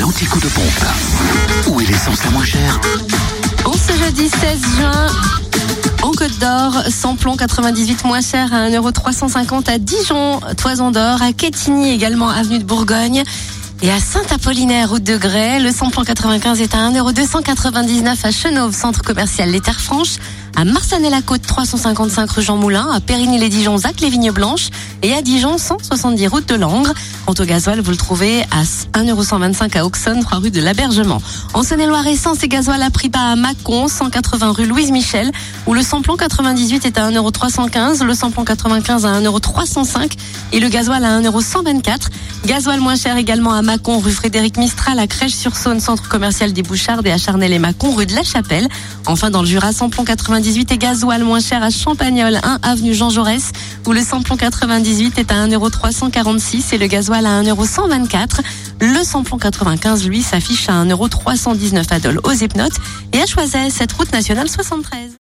l'anti-coup de pompe. Où est l'essence la moins chère En ce jeudi 16 juin, en Côte d'Or, samplon 98 moins cher à 1,350€ à Dijon, Toison d'Or, à Quetigny également, avenue de Bourgogne. Et à Saint-Apollinaire, route de Grès, le samplon 95 est à 1,299€ à Chenauve, centre commercial Les Terres Franches, à Marsanet-la-Côte, 355 rue Jean Moulin, à Périgny-les-Dijon, Zac les Vignes Blanches et à Dijon, 170 route de Langres. Quant au gasoil, vous le trouvez à 1,125€ à Auxonne, 3 rue de l'Abergement. En Saône-et-Loire, essence et gasoil à prix bas à Mâcon, 180 rue Louise Michel, où le samplon 98 est à 1,315€, le samplon 95 à 1,305€ et le gasoil à 1,124€. Gasoil moins cher également à Mâcon, rue Frédéric Mistral, à Crèche-sur-Saône, centre commercial des Bouchardes et à Charnel et Mâcon, rue de la Chapelle. Enfin, dans le Jura, samplon 98 et gasoil moins cher à Champagnol, 1 avenue Jean Jaurès, où le samplon 98 est à 1,346€ et le gasoil à 1,124€. Le samplon 95, lui, s'affiche à 1,319€ à Dole aux Hypnotes et à Choiset, cette route nationale 73.